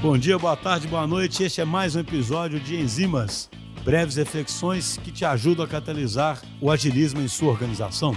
Bom dia, boa tarde, boa noite. Este é mais um episódio de Enzimas, breves reflexões que te ajudam a catalisar o agilismo em sua organização.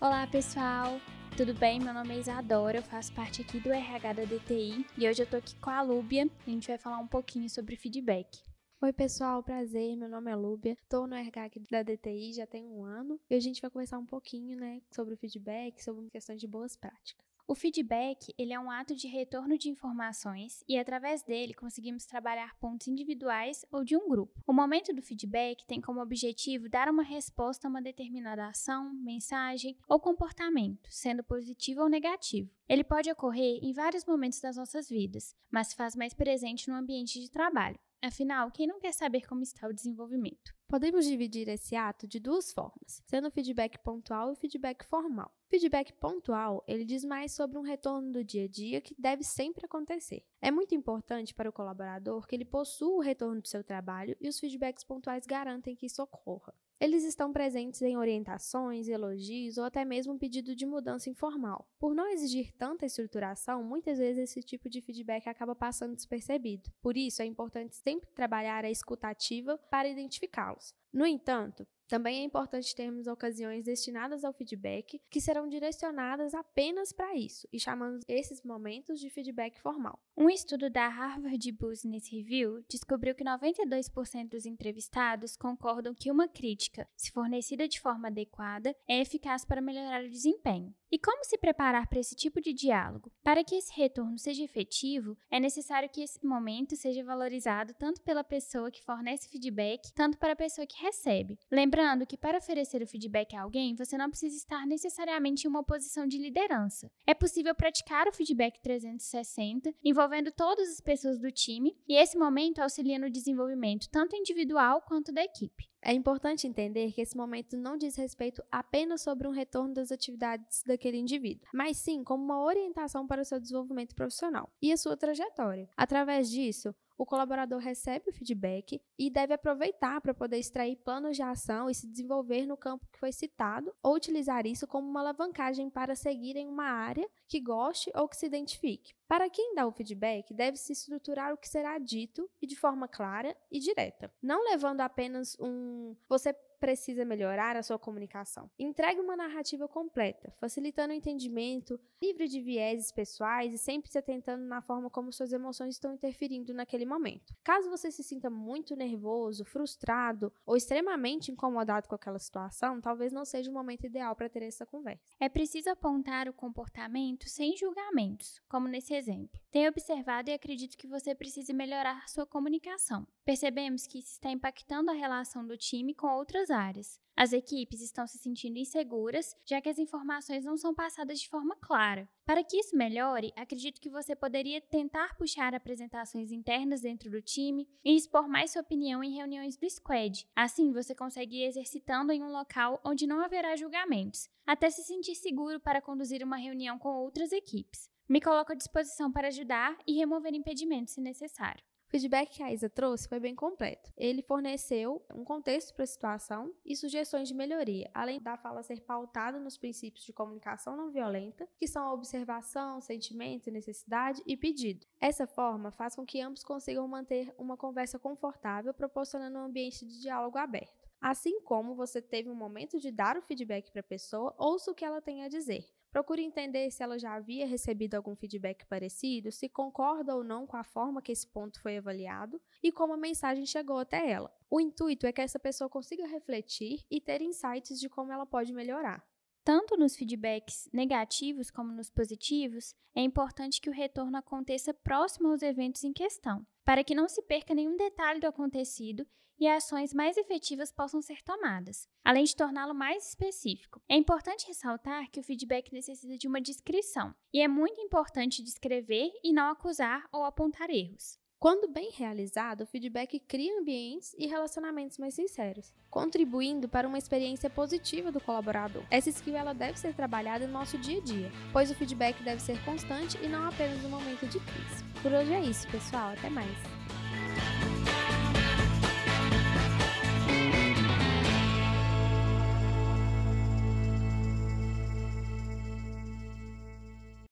Olá, pessoal. Tudo bem? Meu nome é Isadora, eu faço parte aqui do RH da DTI e hoje eu tô aqui com a Lúbia e a gente vai falar um pouquinho sobre feedback. Oi, pessoal, prazer. Meu nome é Lúbia. Estou no RH aqui da DTI já tem um ano e a gente vai conversar um pouquinho, né, sobre o feedback, sobre questões de boas práticas. O feedback ele é um ato de retorno de informações e, através dele, conseguimos trabalhar pontos individuais ou de um grupo. O momento do feedback tem como objetivo dar uma resposta a uma determinada ação, mensagem ou comportamento, sendo positivo ou negativo. Ele pode ocorrer em vários momentos das nossas vidas, mas se faz mais presente no ambiente de trabalho. Afinal, quem não quer saber como está o desenvolvimento? Podemos dividir esse ato de duas formas, sendo o feedback pontual e o feedback formal. O feedback pontual, ele diz mais sobre um retorno do dia a dia que deve sempre acontecer. É muito importante para o colaborador que ele possua o retorno do seu trabalho e os feedbacks pontuais garantem que isso ocorra. Eles estão presentes em orientações, elogios ou até mesmo um pedido de mudança informal. Por não exigir tanta estruturação, muitas vezes esse tipo de feedback acaba passando despercebido. Por isso, é importante sempre trabalhar a escutativa para identificá-los. No entanto, também é importante termos ocasiões destinadas ao feedback que serão direcionadas apenas para isso e chamamos esses momentos de feedback formal. Um estudo da Harvard Business Review descobriu que 92% dos entrevistados concordam que uma crítica, se fornecida de forma adequada, é eficaz para melhorar o desempenho. E como se preparar para esse tipo de diálogo? Para que esse retorno seja efetivo, é necessário que esse momento seja valorizado tanto pela pessoa que fornece feedback, tanto para a pessoa que recebe. Lembrando que para oferecer o feedback a alguém, você não precisa estar necessariamente em uma posição de liderança. É possível praticar o feedback 360, envolvendo todas as pessoas do time, e esse momento auxilia no desenvolvimento tanto individual quanto da equipe. É importante entender que esse momento não diz respeito apenas sobre um retorno das atividades daquele indivíduo, mas sim como uma orientação para o seu desenvolvimento profissional e a sua trajetória. Através disso, o colaborador recebe o feedback e deve aproveitar para poder extrair planos de ação e se desenvolver no campo que foi citado, ou utilizar isso como uma alavancagem para seguir em uma área que goste ou que se identifique. Para quem dá o feedback, deve-se estruturar o que será dito e de forma clara e direta, não levando apenas um você precisa melhorar a sua comunicação. Entregue uma narrativa completa, facilitando o entendimento, livre de vieses pessoais e sempre se atentando na forma como suas emoções estão interferindo naquele momento. Caso você se sinta muito nervoso, frustrado ou extremamente incomodado com aquela situação, talvez não seja o momento ideal para ter essa conversa. É preciso apontar o comportamento sem julgamentos, como nesse exemplo. Tenho observado e acredito que você precise melhorar sua comunicação. Percebemos que isso está impactando a relação do time com outras áreas. As equipes estão se sentindo inseguras, já que as informações não são passadas de forma clara. Para que isso melhore, acredito que você poderia tentar puxar apresentações internas dentro do time e expor mais sua opinião em reuniões do squad. Assim, você consegue ir exercitando em um local onde não haverá julgamentos, até se sentir seguro para conduzir uma reunião com outras equipes. Me coloco à disposição para ajudar e remover impedimentos se necessário. Feedback que a Isa trouxe foi bem completo. Ele forneceu um contexto para a situação e sugestões de melhoria, além da fala ser pautada nos princípios de comunicação não violenta, que são a observação, sentimento, necessidade e pedido. Essa forma faz com que ambos consigam manter uma conversa confortável, proporcionando um ambiente de diálogo aberto. Assim como você teve um momento de dar o feedback para a pessoa, ouça o que ela tem a dizer. Procure entender se ela já havia recebido algum feedback parecido, se concorda ou não com a forma que esse ponto foi avaliado e como a mensagem chegou até ela. O intuito é que essa pessoa consiga refletir e ter insights de como ela pode melhorar. Tanto nos feedbacks negativos como nos positivos, é importante que o retorno aconteça próximo aos eventos em questão, para que não se perca nenhum detalhe do acontecido e ações mais efetivas possam ser tomadas, além de torná-lo mais específico. É importante ressaltar que o feedback necessita de uma descrição, e é muito importante descrever e não acusar ou apontar erros. Quando bem realizado, o feedback cria ambientes e relacionamentos mais sinceros, contribuindo para uma experiência positiva do colaborador. Essa skill ela deve ser trabalhada no nosso dia a dia, pois o feedback deve ser constante e não apenas no momento de crise. Por hoje é isso, pessoal. Até mais!